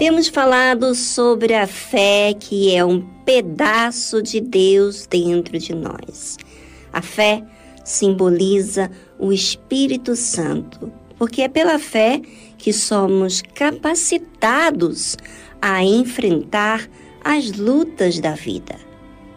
Temos falado sobre a fé que é um pedaço de Deus dentro de nós. A fé simboliza o Espírito Santo, porque é pela fé que somos capacitados a enfrentar as lutas da vida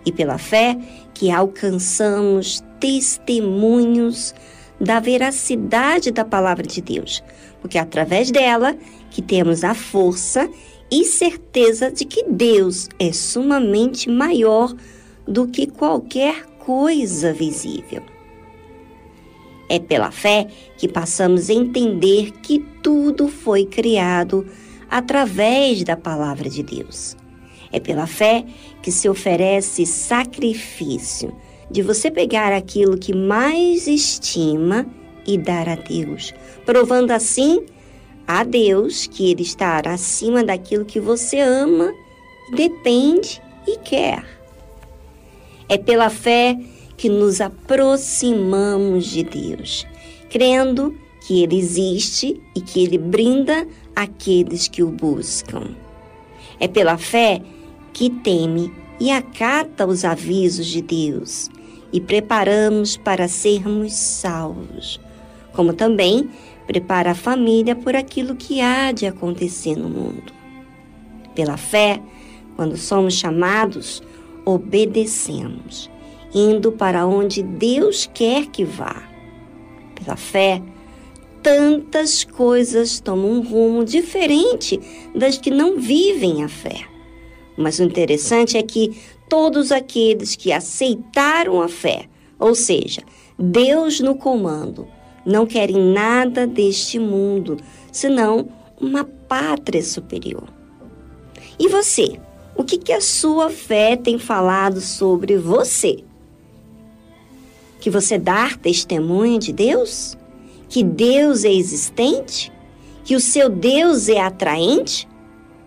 e pela fé que alcançamos testemunhos da veracidade da palavra de Deus, porque é através dela que temos a força e certeza de que Deus é sumamente maior do que qualquer coisa visível. É pela fé que passamos a entender que tudo foi criado através da palavra de Deus. É pela fé que se oferece sacrifício de você pegar aquilo que mais estima e dar a Deus, provando assim a Deus que Ele está acima daquilo que você ama, depende e quer. É pela fé que nos aproximamos de Deus, crendo que Ele existe e que Ele brinda aqueles que o buscam. É pela fé que teme e acata os avisos de Deus e preparamos para sermos salvos, como também prepara a família por aquilo que há de acontecer no mundo. Pela fé, quando somos chamados, obedecemos, indo para onde Deus quer que vá. Pela fé, tantas coisas tomam um rumo diferente das que não vivem a fé. Mas o interessante é que todos aqueles que aceitaram a fé, ou seja, Deus no comando, não querem nada deste mundo, senão uma pátria superior. E você? O que, que a sua fé tem falado sobre você? Que você dá testemunho de Deus? Que Deus é existente? Que o seu Deus é atraente?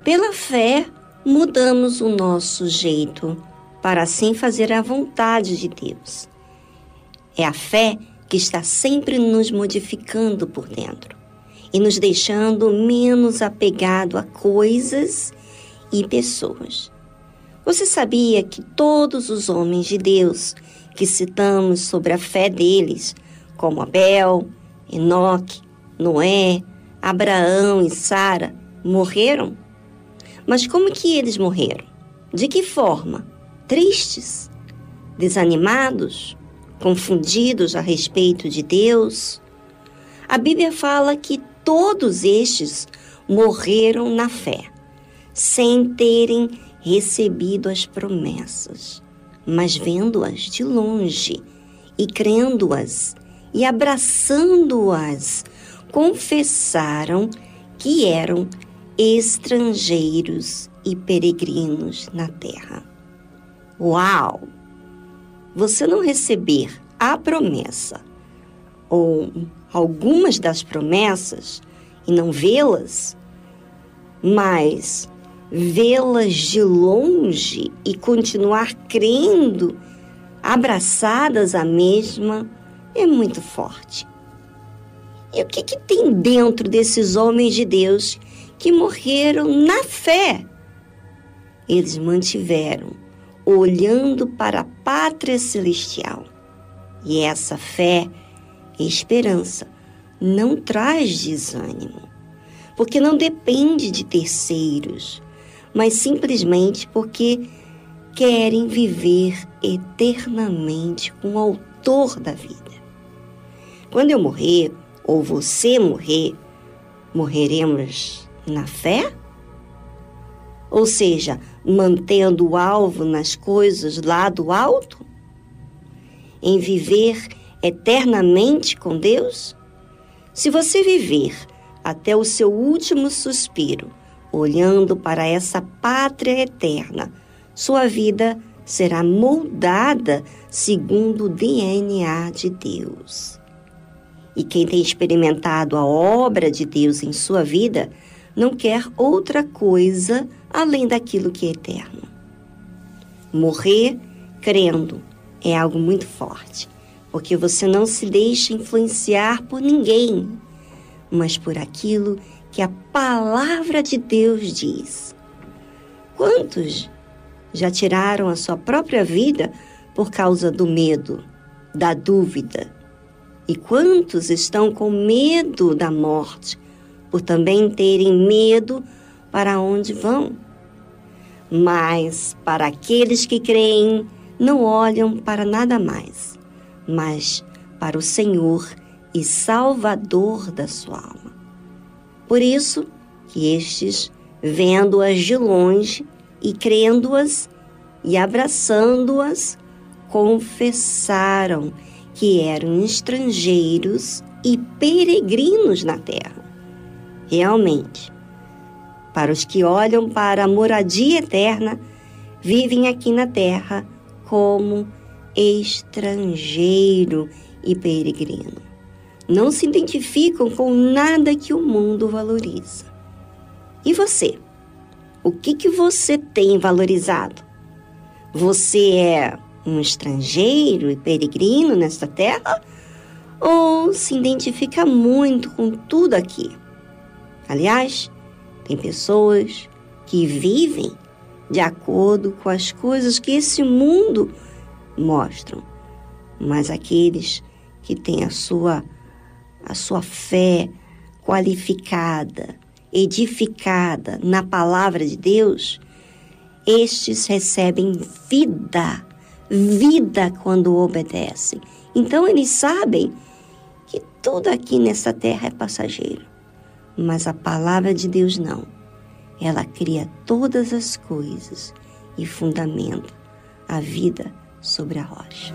Pela fé, mudamos o nosso jeito para assim fazer a vontade de Deus. É a fé que está sempre nos modificando por dentro e nos deixando menos apegado a coisas e pessoas. Você sabia que todos os homens de Deus que citamos sobre a fé deles, como Abel, Enoque, Noé, Abraão e Sara, morreram? Mas como que eles morreram? De que forma? Tristes? Desanimados? confundidos a respeito de Deus. A Bíblia fala que todos estes morreram na fé, sem terem recebido as promessas, mas vendo-as de longe e crendo-as e abraçando-as, confessaram que eram estrangeiros e peregrinos na terra. Uau! você não receber a promessa ou algumas das promessas e não vê-las, mas vê-las de longe e continuar crendo, abraçadas à mesma, é muito forte. E o que, que tem dentro desses homens de Deus que morreram na fé? Eles mantiveram olhando para a pátria celestial. E essa fé e esperança não traz desânimo, porque não depende de terceiros, mas simplesmente porque querem viver eternamente com o autor da vida. Quando eu morrer, ou você morrer, morreremos na fé? Ou seja, mantendo o alvo nas coisas lá do alto? Em viver eternamente com Deus? Se você viver até o seu último suspiro, olhando para essa pátria eterna, sua vida será moldada segundo o DNA de Deus. E quem tem experimentado a obra de Deus em sua vida não quer outra coisa além daquilo que é eterno. Morrer crendo é algo muito forte, porque você não se deixa influenciar por ninguém, mas por aquilo que a palavra de Deus diz. Quantos já tiraram a sua própria vida por causa do medo, da dúvida? E quantos estão com medo da morte por também terem medo para onde vão? Mas para aqueles que creem, não olham para nada mais, mas para o Senhor e Salvador da sua alma. Por isso que estes, vendo-as de longe e crendo-as e abraçando-as, confessaram que eram estrangeiros e peregrinos na terra. Realmente, para os que olham para a moradia eterna, vivem aqui na terra como estrangeiro e peregrino. Não se identificam com nada que o mundo valoriza. E você? O que, que você tem valorizado? Você é um estrangeiro e peregrino nesta terra? Ou se identifica muito com tudo aqui? Aliás, tem pessoas que vivem de acordo com as coisas que esse mundo mostram, mas aqueles que têm a sua a sua fé qualificada, edificada na palavra de Deus, estes recebem vida, vida quando obedecem. Então eles sabem que tudo aqui nessa terra é passageiro. Mas a palavra de Deus não. Ela cria todas as coisas e fundamenta a vida sobre a rocha.